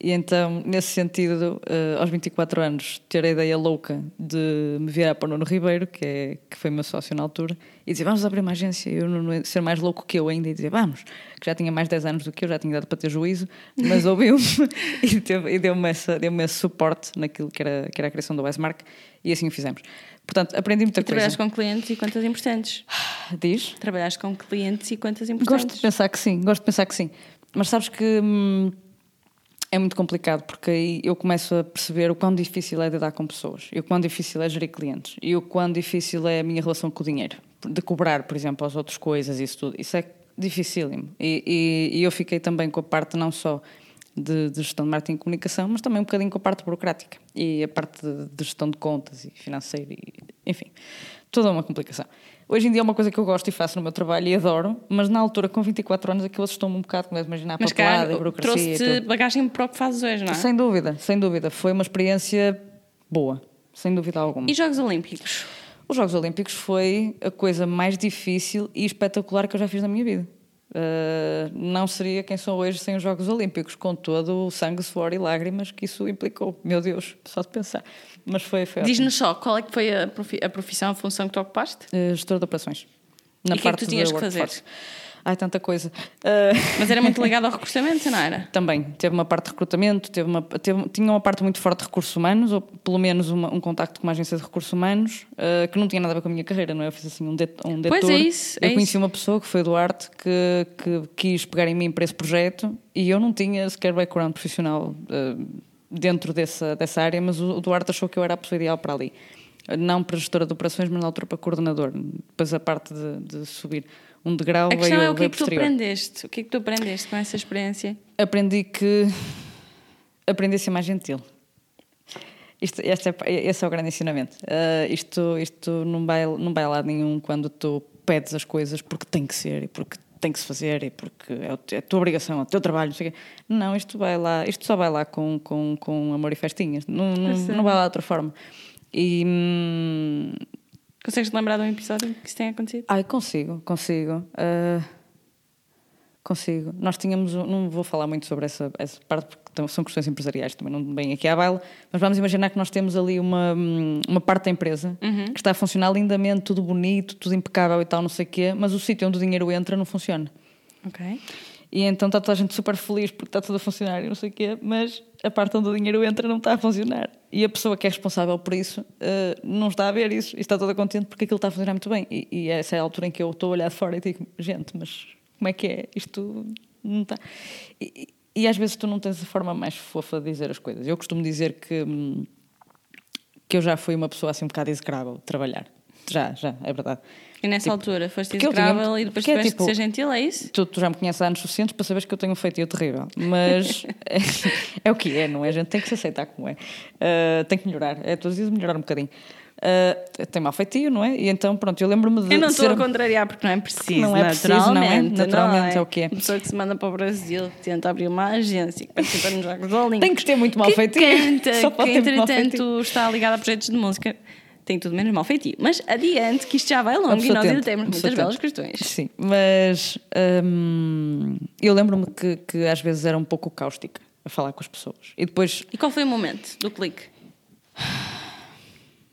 E então, nesse sentido, eh, aos 24 anos, ter a ideia louca de me virar para o Nuno Ribeiro, que, é, que foi meu sócio na altura, e dizer, vamos abrir uma agência, e o Nuno ser mais louco que eu ainda, e dizer, vamos, que já tinha mais 10 anos do que eu, já tinha dado para ter juízo, mas ouviu-me e, teve- e deu-me essa- deu-me esse suporte naquilo que era, que era a criação do Weismark, e assim o fizemos. Portanto, aprendi muita coisa. Trabalhaste com clientes e contas importantes. Diz? Trabalhaste com clientes e contas importantes. Gosto de pensar que sim, gosto de pensar que sim. Mas sabes que hum, é muito complicado porque aí eu começo a perceber o quão difícil é lidar com pessoas e o quão difícil é gerir clientes e o quão difícil é a minha relação com o dinheiro. De cobrar, por exemplo, as outras coisas, isso tudo. Isso é dificílimo. E, e- e eu fiquei também com a parte não só de, de gestão de marketing e comunicação, mas também um bocadinho com a parte burocrática e a parte de, de gestão de contas e financeira, e, enfim, toda uma complicação. Hoje em dia é uma coisa que eu gosto e faço no meu trabalho e adoro, mas na altura, com 24 anos, aquilo assustou-me um bocado, como deves imaginar, Mas, papelada cara, burocracia trouxe-te bagagem para o que fazes hoje, não é? Sem dúvida, sem dúvida. Foi uma experiência boa, sem dúvida alguma. E Jogos Olímpicos? Os Jogos Olímpicos foi a coisa mais difícil e espetacular que eu já fiz na minha vida. Uh, não seria quem sou hoje sem os Jogos Olímpicos, com todo o sangue, suor e lágrimas que isso implicou. Meu Deus, só de pensar. Mas foi, foi. Diz-nos só, qual é que foi a, profi- a profissão, a função que tu ocupaste? Uh, gestor de operações. Na E o que é que tu tinhas que fazer? Ai, tanta coisa. Uh, Mas era muito ligado ao recrutamento, não era? Também, teve uma parte de recrutamento, teve uma, teve- tinha uma parte muito forte de recursos humanos, ou pelo menos uma- um contacto com uma agência de recursos humanos, eh, que não tinha nada a ver com a minha carreira, não é? Eu fiz assim um, det, um Pois detour. é isso, é Eu conheci isso. uma pessoa que foi o Duarte, que, que quis pegar em mim para esse projeto e eu não tinha sequer background profissional eh, dentro dessa, dessa área, mas o, o Duarte achou que eu era a pessoa ideal para ali. Não para gestora de operações, mas na altura para coordenador. Depois a parte de, de subir um degrau A questão veio, é o que é que tu posterior aprendeste? O que é que tu aprendeste com essa experiência? aprendi que aprendi a ser mais gentil. Isto, este é, esse é o grande ensinamento. Ah, isto isto não, vai, não vai a lado nenhum quando tu pedes as coisas porque tem que ser e porque tem que se fazer e porque é, é a tua obrigação, é o teu trabalho. Não, não isto, vai lá, isto só vai lá com, com, com amor e festinhas. Não, não, é. não vai lá de outra forma. E. hum, Consegues lembrar de um episódio em que isso tenha acontecido? Ai, consigo, consigo. Ah, consigo. Nós tínhamos. um- Não vou falar muito sobre essa, essa parte porque são questões empresariais também, não bem aqui à baila, mas vamos imaginar que nós temos ali uma, uma parte da empresa que está a funcionar lindamente, tudo bonito, tudo impecável e tal, não sei o quê, mas o sítio onde o dinheiro entra não funciona. Ok. E então está toda a gente super feliz porque está tudo a funcionar e não sei o quê, mas a parte onde o dinheiro entra não está a funcionar. E a pessoa que é responsável por isso eh, não está a ver isso e está toda contente porque aquilo está a funcionar muito bem. E, e essa é a altura em que eu estou a olhar de fora e digo: gente, mas como é que é? Isto não está. E, e- e às vezes tu não tens a forma mais fofa de dizer as coisas. Eu costumo dizer que, hum, que eu já fui uma pessoa assim um bocado execrável de trabalhar. Já, já, é verdade. E nessa altura foste tinha- execrável e depois é tiveste tipo- de ser gentil, é isso? Tu, tu já me conheces há anos suficientes para saberes que eu tenho um feitio terrível. Mas é, é o que é, não é? A gente tem que se aceitar como é. Ah, tem que melhorar. É todos os dias melhorar um bocadinho. Uh, tem mau feitio, não é? E então, pronto, eu lembro-me de. Eu não de estou ser... a contrariar porque não é preciso. Não é preciso, não é? naturalmente, Naturalmente não é o que é. Uma pessoa que se manda para o Brasil, que tenta abrir uma agência, que participa nos Jogos Olímpicos. Tem que ter muito mau que feitio. Canta, Só pode que entretanto está ligado a projetos de música. Tem tudo menos mal feitio. Mas adiante, que isto já vai longo e nós ainda temos muitas belas questões. Sim, mas hum, eu lembro-me que, que às vezes era um pouco cáustica a falar com as pessoas. E depois E qual foi o momento do clique?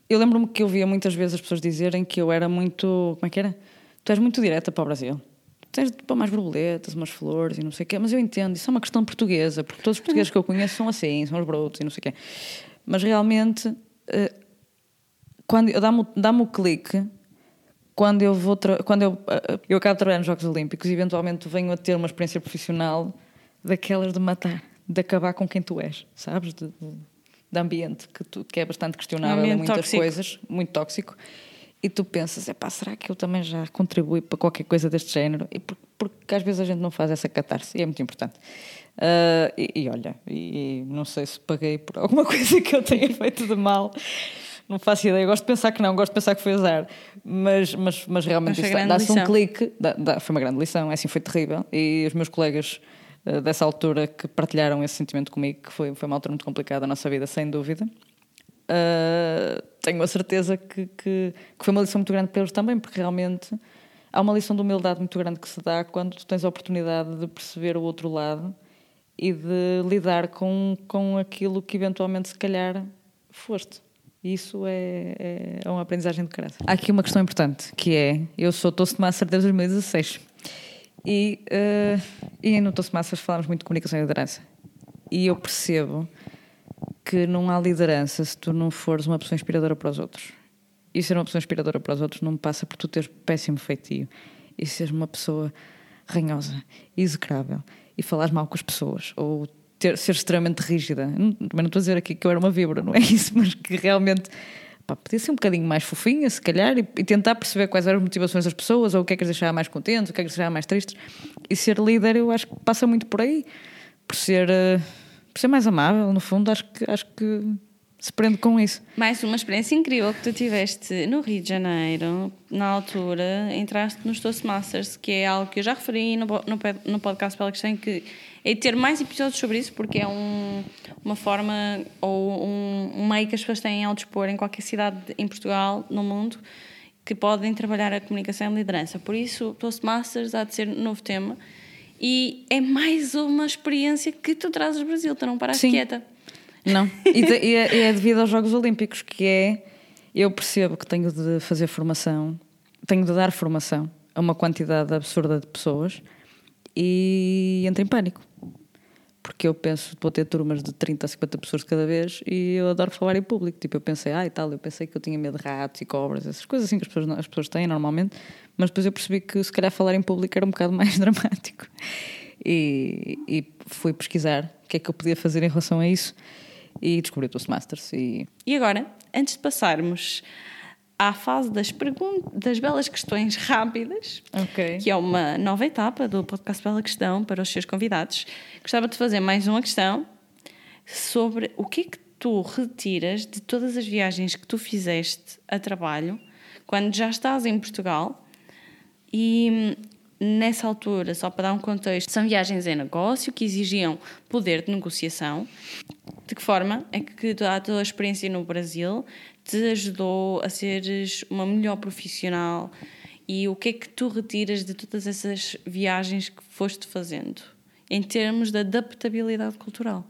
eu lembro-me que eu via muitas vezes as pessoas dizerem que eu era muito. Como é que era? Tu és muito direta para o Brasil. Tens de pôr mais borboletas, umas flores e não sei o quê. Mas eu entendo, isso é uma questão portuguesa, porque todos os portugueses que eu conheço são assim, são os brotos e não sei o quê. Mas realmente, eh, quando eu- dá-me dá-me o clique quando eu vou quando eu, eh, eu acabo de trabalhar nos Jogos Olímpicos e eventualmente venho a ter uma experiência profissional daquelas de matar, de acabar com quem tu és, sabes? De, de- de ambiente que, tu- que é bastante questionável em ambiente muitas tóxico. coisas, muito tóxico. E tu pensas, epá, será que eu também já contribuí para qualquer coisa deste género? E por- porque às vezes a gente não faz essa catarse e é muito importante. Ah, e, e olha, e, não sei se paguei por alguma coisa que eu tenha feito de mal. Não faço ideia. Gosto de pensar que não, gosto de pensar que foi azar. Mas, mas, mas realmente dá-se um clique. dá- dá- foi uma grande lição, é assim, foi terrível. E os meus colegas ah, dessa altura que partilharam esse sentimento comigo, que foi, foi uma altura muito complicada da nossa vida, sem dúvida. Uh, tenho a certeza que, que, que foi uma lição muito grande para eles também, porque realmente há uma lição de humildade muito grande que se dá quando tu tens a oportunidade de perceber o outro lado e de lidar com, com aquilo que eventualmente se calhar foste. Isso é, é, é uma aprendizagem de caráter. Há aqui uma questão importante, que é, eu sou Toastmaster desde 2016 e, uh, e no Toastmasters falamos muito de comunicação e liderança. E eu percebo que não há liderança se tu não fores uma pessoa inspiradora para os outros. E ser uma pessoa inspiradora para os outros não passa por tu teres péssimo feitio e seres uma pessoa ranhosa, execrável e falares mal com as pessoas ou ter, ser extremamente rígida. Não- Também não estou a dizer aqui que eu era uma víbora, não é isso, mas que realmente pá, podia ser um bocadinho mais fofinha, se calhar, e, e tentar perceber quais eram as motivações das pessoas ou o que é que as deixava mais contentes, o que é que as deixava mais tristes. E ser líder, eu acho que passa muito por aí, por ser, eh, por ser mais amável, no fundo, acho que, acho que se prende com isso. Mais uma experiência incrível que tu tiveste no Rio de Janeiro, na altura, entraste nos Toastmasters, que é algo que eu já referi no, no, no podcast pela questão que é de ter mais episódios sobre isso, porque é um, uma forma ou um, um meio que as pessoas têm ao dispor em qualquer cidade em Portugal, no mundo, que podem trabalhar a comunicação e liderança. Por isso, Toastmasters há de ser um novo tema. E é mais uma experiência que tu trazes do Brasil, tu não paraste Sim. quieta. Não. E, de- e é, e é devido aos Jogos Olímpicos, que é. Eu percebo que tenho de fazer formação, tenho de dar formação a uma quantidade absurda de pessoas e entro em pânico. Porque eu penso, vou ter turmas de 30 a 50 pessoas cada vez e eu adoro falar em público. Tipo, eu pensei, ah, e tal, eu pensei que eu tinha medo de ratos e cobras, essas coisas assim que as pessoas, as pessoas têm normalmente, mas depois eu percebi que se calhar falar em público era um bocado mais dramático. E, e fui pesquisar o que é que eu podia fazer em relação a isso e descobri o Toastmasters e E agora, antes de passarmos à fase das, pergun- das belas questões rápidas, Ok. que é uma nova etapa do podcast Bela Questão para os seus convidados, gostava de fazer mais uma questão sobre o que é que tu retiras de todas as viagens que tu fizeste a trabalho quando já estás em Portugal e nessa altura, só para dar um contexto, são viagens em negócio que exigiam poder de negociação. De que forma é que a tua experiência no Brasil te ajudou a seres uma melhor profissional e o que é que tu retiras de todas essas viagens que foste fazendo em termos de adaptabilidade cultural?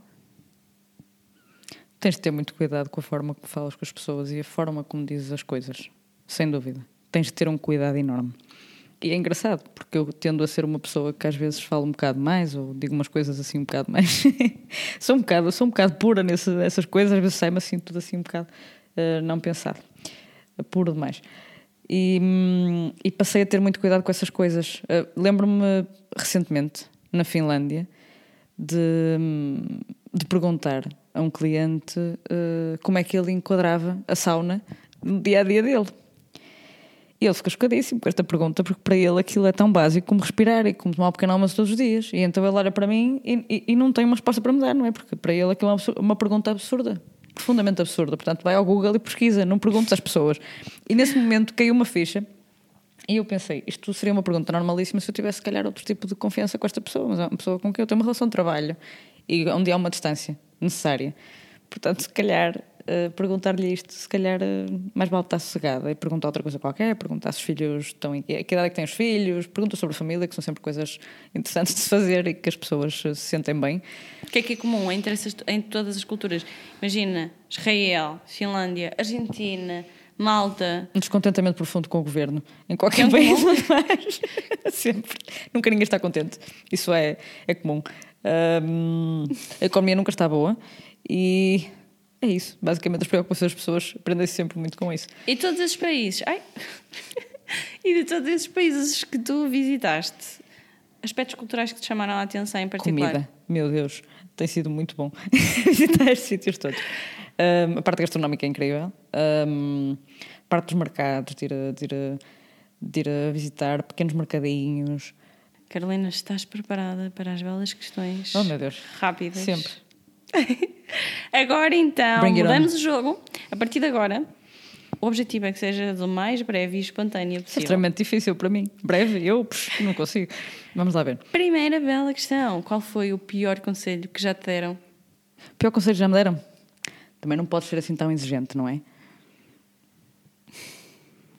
Tens de ter muito cuidado com a forma como falas com as pessoas e a forma como dizes as coisas, sem dúvida. Tens de ter um cuidado enorme. E é engraçado, porque eu tendo a ser uma pessoa que às vezes fala um bocado mais, ou digo umas coisas assim um bocado mais. sou, um bocado, sou um bocado pura nessas coisas, às vezes sai-me assim tudo assim um bocado não pensado. Puro demais. E, hum, e, passei a ter muito cuidado com essas coisas. Uh, Lembro-me recentemente, na Finlândia, de, hum, de perguntar a um cliente uh, como é que ele enquadrava a sauna no dia a dia dele. E ele fica chocadíssimo com esta pergunta, porque para ele aquilo é tão básico como respirar e como tomar um pequeno almoço todos os dias. E então ele olha para mim e, e, e não tem uma resposta para me dar, não é? Porque para ele aquilo é uma, uma pergunta absurda profundamente absurda. Portanto, vai ao Google e pesquisa, não perguntes às pessoas. E nesse momento caiu uma ficha e eu pensei, isto seria uma pergunta normalíssima se eu tivesse, se calhar, outro tipo de confiança com esta pessoa, mas é uma pessoa com quem eu tenho uma relação de trabalho e onde há uma distância necessária. Portanto, se calhar, uh, perguntar-lhe isto, se calhar, uh, mais vale estar sossegada e perguntar outra coisa qualquer, perguntar se os filhos estão em que idade é que têm os filhos, pergunta sobre a família, que são sempre coisas interessantes de se fazer e que as pessoas se sentem bem. O que é que é comum entre, essas, entre todas as culturas? Imagina, Israel, Finlândia, Argentina, Malta. Um descontentamento profundo com o governo. Em qualquer é país, sempre. Nunca ninguém está contente. Isso é, é comum. Um, a economia nunca está boa e é isso. Basicamente, as preocupações das pessoas aprendem-se sempre muito com isso. E todos esses países, ai, e de todos esses países que tu visitaste, aspectos culturais que te chamaram a atenção em particular? Comida, meu Deus, tem sido muito bom visitar estes sítios todos. Um, a parte gastronómica é incrível. Um, a parte dos mercados, de ir, a, de, ir a, de ir a visitar pequenos mercadinhos. Carolina, estás preparada para as belas questões? Oh, meu Deus. Rápidas. Sempre. agora então, mudamos o jogo. A partir de agora, o objetivo é que seja do mais breve e espontâneo possível. É extremamente difícil para mim. Breve, eu pux, não consigo. Vamos lá ver. Primeira bela questão: qual foi o pior conselho que já te deram? O pior conselho que já me deram? Também não podes ser assim tão exigente, não é?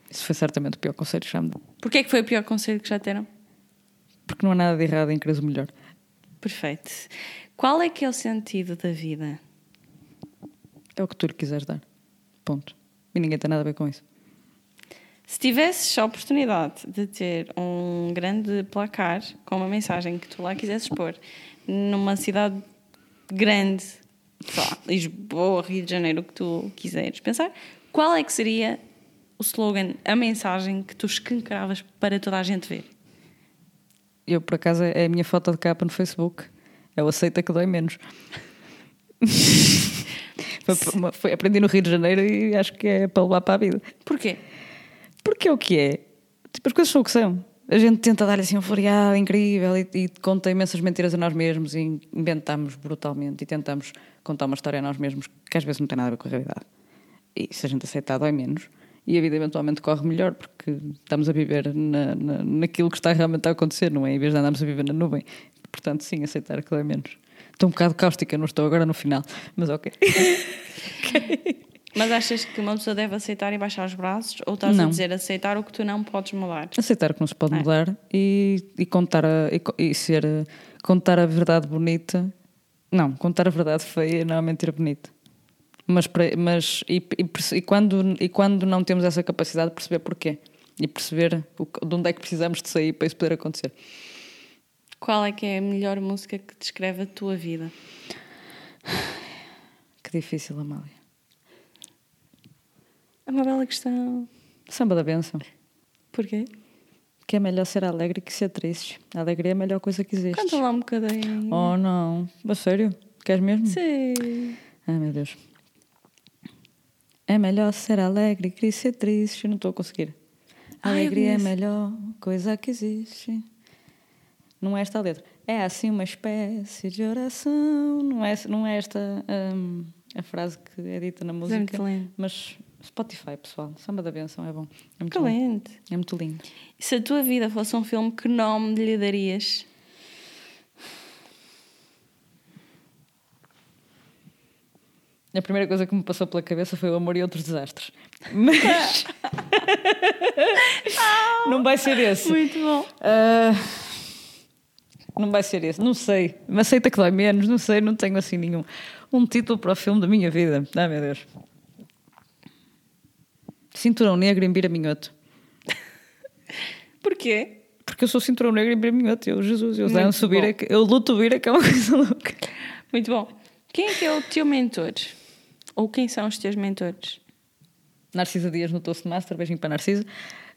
Isso foi certamente o pior conselho que já me deram. Porquê é que foi o pior conselho que já te deram? Porque não há nada de errado em querer o melhor. Perfeito. Qual é que é o sentido da vida? É o que tu lhe quiseres dar. Ponto. E ninguém tem nada a ver com isso. Se tivesses a oportunidade de ter um grande placar com uma mensagem que tu lá quisesses pôr numa cidade grande, lá, Lisboa, Rio de Janeiro, o que tu quiseres pensar, qual é que seria o slogan, a mensagem que tu escancaravas para toda a gente ver? Eu, por acaso, é a minha foto de capa no Facebook. É o aceita que dói menos. foi, aprendi no Rio de Janeiro e acho que é para levar para a vida. Porquê? Porque é o que é. Tipo, as coisas são o que são. A gente tenta dar assim um floreado incrível e, e, conta imensas mentiras a nós mesmos e inventamos brutalmente e tentamos contar uma história a nós mesmos que às vezes não tem nada a ver com a realidade. E se a gente aceitar, dói menos. E a vida eventualmente corre melhor porque estamos a viver na, na, naquilo que está realmente a acontecer, não é? Em vez de andarmos a viver na nuvem. Portanto, sim, aceitar que dói menos. Estou um bocado cáustica, não estou agora no final, mas ok. okay. Mas achas que uma pessoa deve aceitar e baixar os braços? Ou estás não. a dizer aceitar o que tu não podes mudar? Aceitar o que não se pode é. mudar e, e, contar a, e, e, ser contar a verdade bonita. Não, contar a verdade feia não é mentira bonita. Mas, mas e, e, quando, e quando não temos essa capacidade de perceber porquê e perceber o, de onde é que precisamos de sair para isso poder acontecer. Qual é que é a melhor música que descreve a tua vida? Que difícil, Amália. É uma bela questão. Samba da benção. Porquê? Que é melhor ser alegre que ser triste. A alegria é a melhor coisa que existe. Canta lá um bocadinho. Oh, não. A sério? Queres mesmo? Sim. Ai, meu Deus. É melhor ser alegre que ser triste. Não estou a conseguir. A alegria é a melhor coisa que existe. Não é esta a letra. É assim uma espécie de oração. Não é, não é esta um, a frase que é dita na música. É muito lindo. Mas Spotify, pessoal. Samba da benção é bom. É muito Excelente. É muito lindo. E se a tua vida fosse um filme, que nome lhe darias? A primeira coisa que me passou pela cabeça foi o amor e outros desastres. Mas. não vai ser esse. Muito bom. Ah, não vai ser esse. Não sei. Me aceita que dói menos. Não sei. Não tenho assim nenhum. Um título para o filme da minha vida. Ah, meu Deus. Cinturão negro em Bira Minhoto. Porquê? Porque eu sou cinturão negro em Bira Minhoto. Eu, Jesus, eu danço. Bira. Eu luto Bira, que é uma coisa louca. Muito bom. Quem é que é o teu mentor? Ou quem são os teus mentores? Narcisa Dias no Toastmaster, beijinho para Narcisa.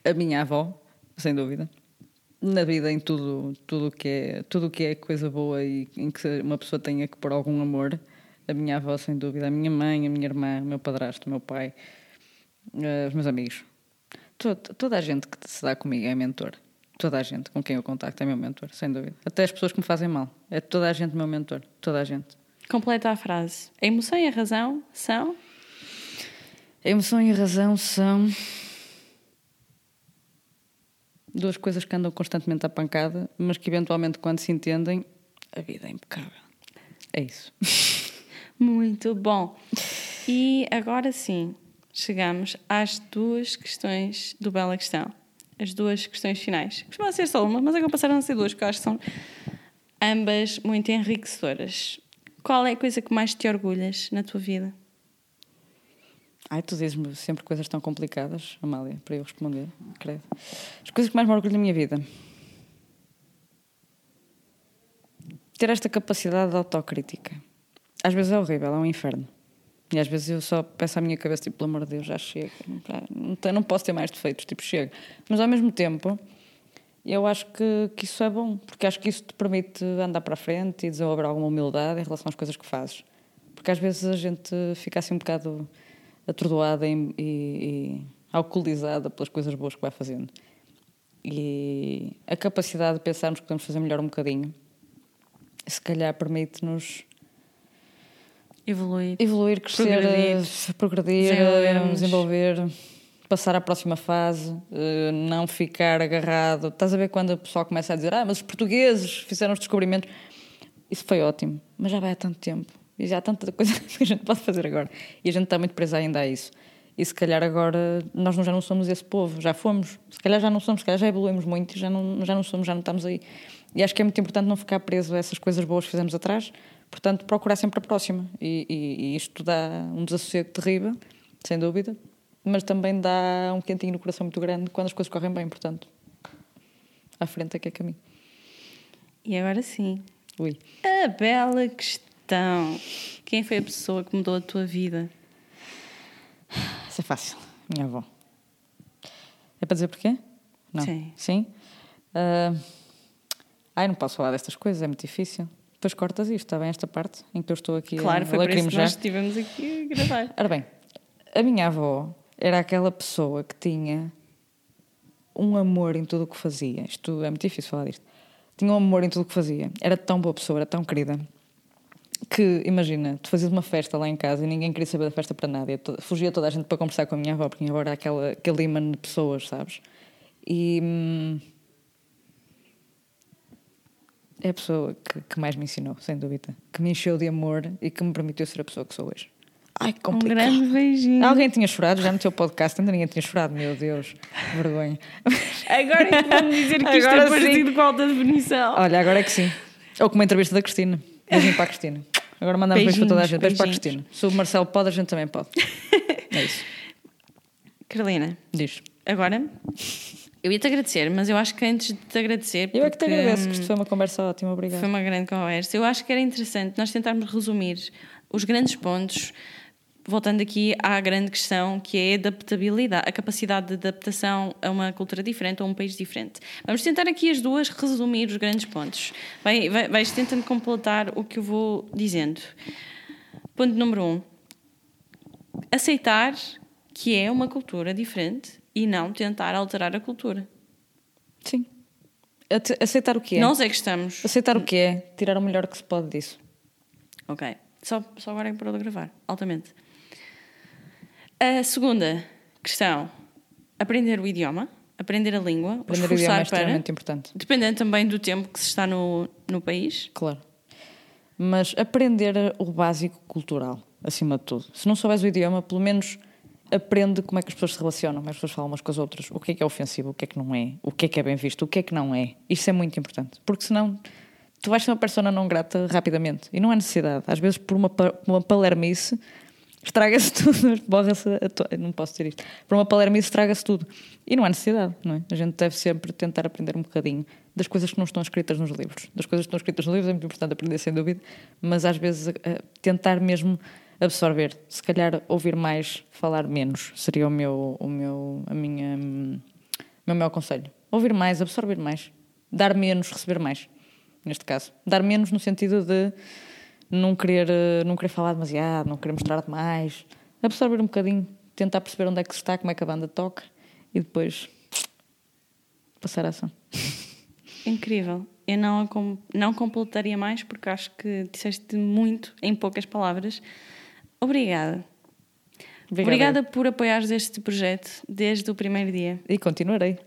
A minha avó, sem dúvida. Na vida, em tudo tudo o que é tudo que é coisa boa e em que uma pessoa tenha que pôr algum amor. A minha avó, sem dúvida. A minha mãe, a minha irmã, o meu padrasto, o meu pai, eh, os meus amigos. Toda, toda a gente que se dá comigo é mentor. Toda a gente com quem eu contacto é meu mentor, sem dúvida. Até as pessoas que me fazem mal. É toda a gente meu mentor. Toda a gente. Completa a frase. A emoção e a razão são. A emoção e a razão são duas coisas que andam constantemente à pancada, mas que eventualmente, quando se entendem, a vida é impecável. É isso. Muito bom. E agora sim, chegamos às duas questões do Bela Questão. As duas questões finais. Costuma ser só uma, mas agora passaram a ser duas, que eu acho que são ambas muito enriquecedoras. Qual é a coisa que mais te orgulhas na tua vida? Ai, tu dizes-me sempre coisas tão complicadas, Amália, para eu responder, credo. As coisas que mais me orgulho na minha vida. Ter esta capacidade de autocrítica. Às vezes é horrível, é um inferno. E às vezes eu só peço à minha cabeça, tipo, pelo amor de Deus, já chega. Não, não posso ter mais defeitos, tipo, chega. Mas ao mesmo tempo, eu acho que, que isso é bom, porque acho que isso te permite andar para a frente e desenvolver alguma humildade em relação às coisas que fazes. Porque às vezes a gente fica assim um bocado atordoada e, e, alcoolizada pelas coisas boas que vai fazendo. E a capacidade de pensarmos que podemos fazer melhor um bocadinho, se calhar permite-nos Evoluir. evoluir, crescer, Progredir. progredir, Desenvolvermos. desenvolver, passar à próxima fase, eh, não ficar agarrado. Estás a ver quando o pessoal começa a dizer: Ah, mas os portugueses fizeram os descobrimentos. Isso foi ótimo, mas já vai há tanto tempo e já há tanta coisa que a gente pode fazer agora. E a gente está muito presa ainda a isso. E se calhar agora nós já não somos esse povo, já fomos. Se calhar já não somos, se calhar já evoluímos muito já não, já não somos, já não estamos aí. E acho que é muito importante não ficar preso a essas coisas boas que fizemos atrás, portanto, procurar sempre a próxima. E, e- e isto dá um desassossego terrível, sem dúvida, mas também dá um quentinho no coração muito grande quando as coisas correm bem, portanto, à frente é que é caminho. E agora sim, Ui. a bela questão. Quem foi a pessoa que mudou a tua vida? Isso é fácil, minha avó. É para dizer porquê? Não. Sim. Sim? Ah, ai, não posso falar destas coisas, é muito difícil. Depois cortas isto, está bem? Esta parte em que eu estou aqui Claro, a foi por isso que nós estivemos aqui a gravar. Ora bem, a minha avó era aquela pessoa que tinha um amor em tudo o que fazia. Isto é muito difícil falar disto. Tinha um amor em tudo o que fazia. Era tão boa pessoa, era tão querida. Que, imagina, tu fazias uma festa lá em casa e ninguém queria saber da festa para nada. E to- fugia toda a gente para conversar com a minha avó, porque minha avó era aquela, aquele imã de pessoas, sabes? E. hum, é a pessoa que, que mais me ensinou, sem dúvida. Que me encheu de amor e que me permitiu ser a pessoa que sou hoje. Ai, que Um complicado. grande beijinho. Alguém tinha chorado já no teu podcast? Ainda ninguém tinha chorado, meu Deus, que vergonha. Agora é que vamos dizer que isto Agora é partido sim. com alta definição. Olha, agora é que sim. Ou como a entrevista da Cristina. Beijinho para a Cristina. Agora mandamos beijo para toda a gente. Beijo para a Cristina. Se o Marcelo pode, a gente também pode. É isso. Carolina, Diz. agora eu ia-te agradecer, mas eu acho que antes de te agradecer. Eu é que te porque, agradeço, que isto foi uma conversa ótima. Obrigada. Foi uma grande conversa. Eu acho que era interessante nós tentarmos resumir os grandes pontos, voltando aqui à grande questão que é a adaptabilidade, a capacidade de adaptação a uma cultura diferente ou a um país diferente. Vamos tentar aqui as duas resumir os grandes pontos. Vai, vai, vais tentando completar o que eu vou dizendo. Ponto número um: aceitar que é uma cultura diferente e não tentar alterar a cultura. Sim. Ace- Aceitar o que é. Nós é que estamos. Aceitar o que é. Tirar o melhor que se pode disso. Ok. Só, só agora é que parou de gravar. Altamente. A segunda questão. Aprender o idioma. Aprender a língua. Aprender o idioma é esforçar para... extremamente importante. Dependendo também do tempo que se está no, no país. Claro. Mas aprender o básico cultural. acima de tudo. Se não souberes o idioma, pelo menos aprende como é que as pessoas se relacionam, como é que as pessoas falam umas com as outras, o que é que é ofensivo, o que é que não é, o que é que é bem visto, o que é que não é. Isso é muito importante, porque senão tu vais ser uma persona não grata rapidamente e não há necessidade. Às vezes, por uma, uma palermice, estraga-se tudo, borra-se to- não posso dizer isto. Por uma palermice, estraga-se tudo. E não há necessidade, não é? A gente deve sempre tentar aprender um bocadinho das coisas que não estão escritas nos livros. Das coisas que estão escritas nos livros é muito importante aprender, sem dúvida, mas às vezes eh, tentar mesmo absorver. Se calhar ouvir mais, falar menos, seria o meu, o meu, a minha, o meu maior conselho. Ouvir mais, absorver mais. Dar menos, receber mais. Neste caso. Dar menos no sentido de não querer, eh, não querer falar demasiado, não querer mostrar demais. Absorver um bocadinho, tentar perceber onde é que se está, como é que a banda toca e depois passar a ação. Incrível. Eu não, não completaria mais porque acho que disseste muito em poucas palavras. Obrigada. Obrigada por apoiares este projeto desde o primeiro dia. E continuarei.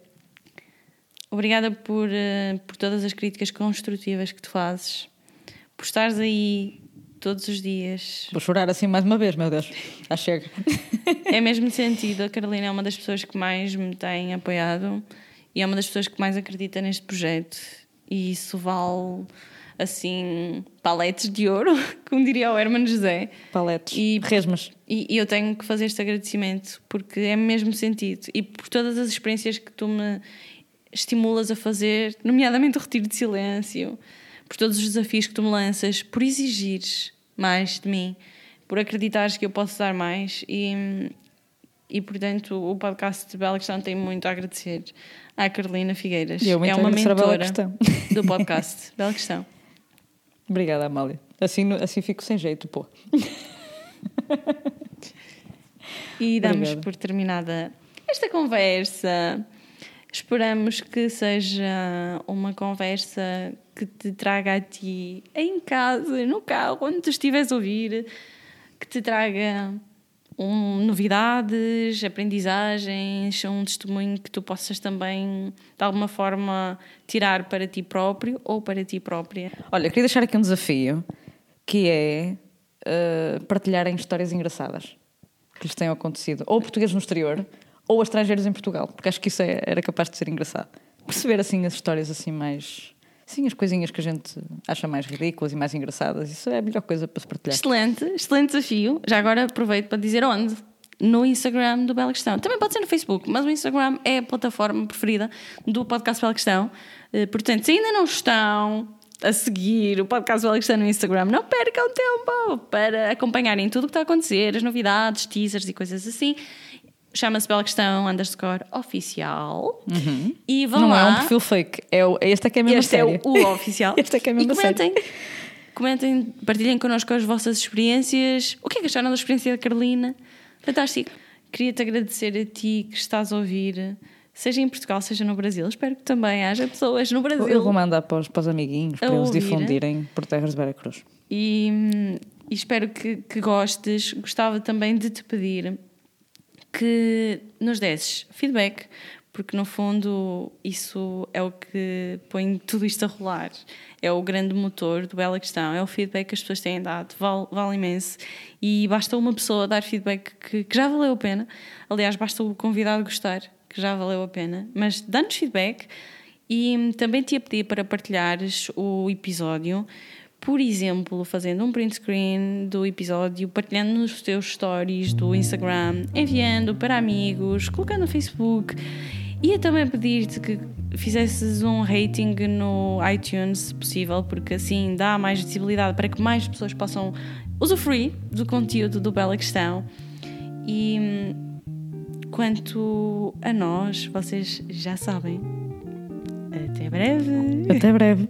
Obrigada por, eh, por todas as críticas construtivas que tu fazes, por estares aí todos os dias. Vou chorar assim mais uma vez, meu Deus. Já chega. É mesmo sentido, a Carolina é uma das pessoas que mais me tem apoiado e é uma das pessoas que mais acredita neste projeto. E isso vale, assim, paletes de ouro, como diria o Hermano José. Paletes. E- resmas. E, e eu tenho que fazer este agradecimento porque é mesmo sentido e por todas as experiências que tu me estimulas a fazer, nomeadamente o retiro de silêncio, por todos os desafios que tu me lanças, por exigires mais de mim, por acreditares que eu posso dar mais e, e portanto o podcast de Bela Questão tem muito a agradecer à Carolina Figueiras. É uma à Bela mentora do podcast Bela Questão. Obrigada, Amália. Assim, assim fico sem jeito, pô. E damos Obrigada. por terminada esta conversa. Esperamos que seja uma conversa que te traga a ti em casa, no carro, onde tu estiveres a ouvir, que te traga um, novidades, aprendizagens, um testemunho que tu possas também, de alguma forma, tirar para ti próprio ou para ti própria. Olha, queria deixar aqui um desafio que é eh, partilharem histórias engraçadas que lhes tenham acontecido, ou portugueses no exterior, ou estrangeiros em Portugal, porque acho que isso é- era capaz de ser engraçado. Perceber assim as histórias assim mais. Sim, as coisinhas que a gente acha mais ridículas e mais engraçadas, isso é a melhor coisa para se partilhar. Excelente, excelente desafio. Já agora aproveito para dizer onde. No Instagram do Bela Questão. Também pode ser no Facebook, mas o Instagram é a plataforma preferida do podcast Bela Questão. Eh, Portanto, se ainda não estão a seguir o podcast Bela Questão no Instagram, não percam tempo para acompanharem tudo o que está a acontecer, as novidades, teasers e coisas assim. Chama-se Bela Questão underscore oficial. E vão Não lá. é um perfil fake, é o, este é que é mesmo Este é sério. o, o oficial. Este é que é mesmo e comentem, comentem, partilhem connosco as vossas experiências. O que é que acharam da experiência da Carolina? Fantástico. Queria-te agradecer a ti que estás a ouvir, seja em Portugal, seja no Brasil. Espero que também haja pessoas no Brasil. Eu vou mandar para os, para os amiguinhos, para eles ouvir. difundirem por terras de Veracruz. E, hum, e espero que, que gostes. Gostava também de te pedir que nos desses feedback, porque no fundo isso é o que põe tudo isto a rolar. É o grande motor do Bela Questão, é o feedback que as pessoas têm dado, vale, vale imenso. E basta uma pessoa dar feedback que, que já valeu a pena. Aliás, basta o convidado gostar, que já valeu a pena. Mas dá-nos feedback e também te ia pedir para partilhares o episódio, por exemplo, fazendo um print screen do episódio, partilhando nos teus stories do Instagram, enviando para amigos, colocando no Facebook. Ia também pedir-te que fizesses um rating no iTunes, se possível, porque assim dá mais visibilidade para que mais pessoas possam usufruir do conteúdo do Bela Questão. E quanto a nós, vocês já sabem. Até breve! Até breve.